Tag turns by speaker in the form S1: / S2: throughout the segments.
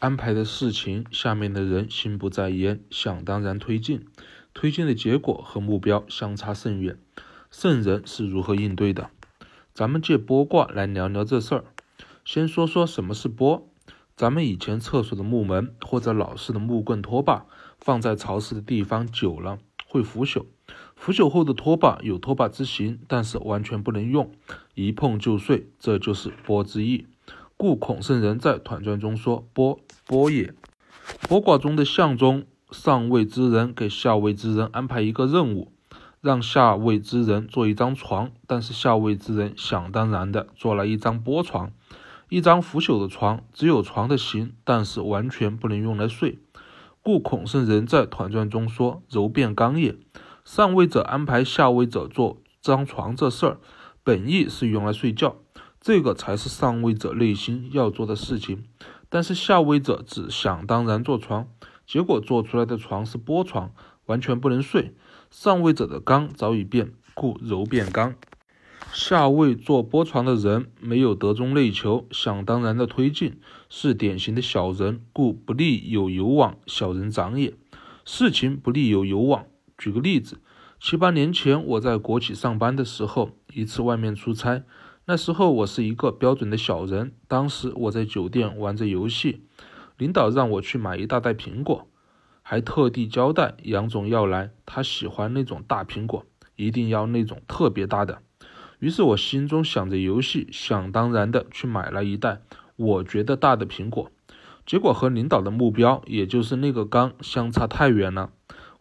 S1: 安排的事情，下面的人心不在焉，想当然推进，推进的结果和目标相差甚远。圣人是如何应对的？咱们借剥卦来聊聊这事儿。先说说什么是剥。咱们以前厕所的木门或者老式的木棍拖把，放在潮湿的地方久了会腐朽。腐朽后的拖把有拖把之形，但是完全不能用，一碰就碎，这就是剥之意。故孔圣人在《团传》中说：“波波也。”剥卦中的象中，上位之人给下位之人安排一个任务，让下位之人做一张床，但是下位之人想当然的做了一张波床。一张腐朽的床，只有床的形，但是完全不能用来睡。故孔圣人在《团传》中说：“柔变刚也。”上位者安排下位者做张床这事儿，本意是用来睡觉，这个才是上位者内心要做的事情。但是下位者只想当然做床，结果做出来的床是波床，完全不能睡。上位者的刚早已变，故柔变刚。下位做波床的人没有德中内求，想当然的推进，是典型的小人，故不利有有往，小人长也。事情不利有有往。举个例子，七八年前我在国企上班的时候，一次外面出差，那时候我是一个标准的小人。当时我在酒店玩着游戏，领导让我去买一大袋苹果，还特地交代杨总要来，他喜欢那种大苹果，一定要那种特别大的。于是我心中想着游戏，想当然的去买了一袋我觉得大的苹果，结果和领导的目标，也就是那个缸相差太远了。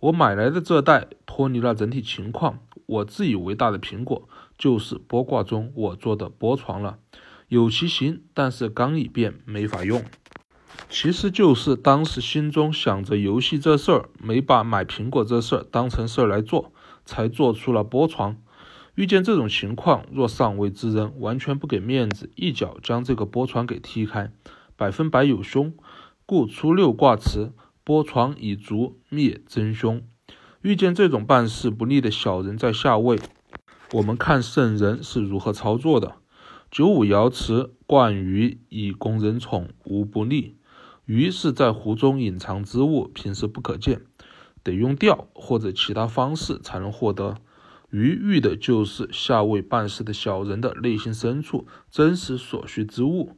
S1: 我买来的这袋脱离了整体情况，我自以为大的苹果，就是剥卦中我做的剥床了，有其形，但是刚已变，没法用。其实就是当时心中想着游戏这事儿，没把买苹果这事儿当成事儿来做，才做出了剥床。遇见这种情况，若上位之人完全不给面子，一脚将这个剥床给踢开，百分百有凶。故初六卦辞：剥床以足，灭真凶。遇见这种办事不利的小人在下位，我们看圣人是如何操作的。九五爻辞：冠鱼以供人宠，无不利。鱼是在湖中隐藏之物，平时不可见，得用钓或者其他方式才能获得。鱼遇的就是下位办事的小人的内心深处真实所需之物。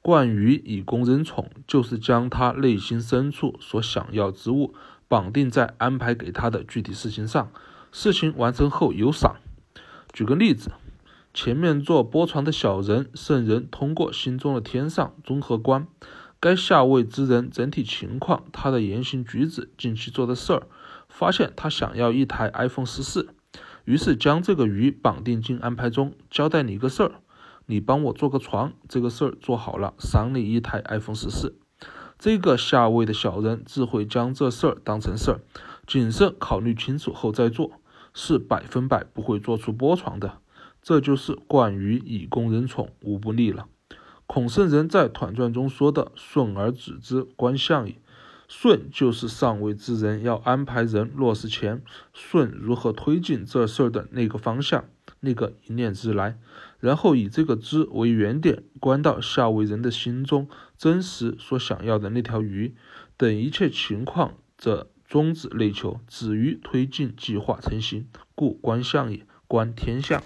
S1: 冠鱼以供人宠，就是将他内心深处所想要之物绑定在安排给他的具体事情上，事情完成后有赏。举个例子，前面做波床的小人圣人，通过心中的天上综合观，该下位之人整体情况，他的言行举止，近期做的事儿，发现他想要一台 iPhone 十四。于是将这个鱼绑定进安排中，交代你一个事儿，你帮我做个床，这个事儿做好了，赏你一台 iPhone 十四。这个下位的小人自会将这事儿当成事儿，谨慎考虑清楚后再做，是百分百不会做出波床的。这就是惯于以供人宠，无不利了。孔圣人在《团传》中说的“顺而止之，观象也”。顺就是上位之人要安排人落实前，顺如何推进这事儿的那个方向，那个一念之来，然后以这个之为原点，观到下为人的心中真实所想要的那条鱼等一切情况，则终止内求，止于推进计划成型，故观相也，观天象。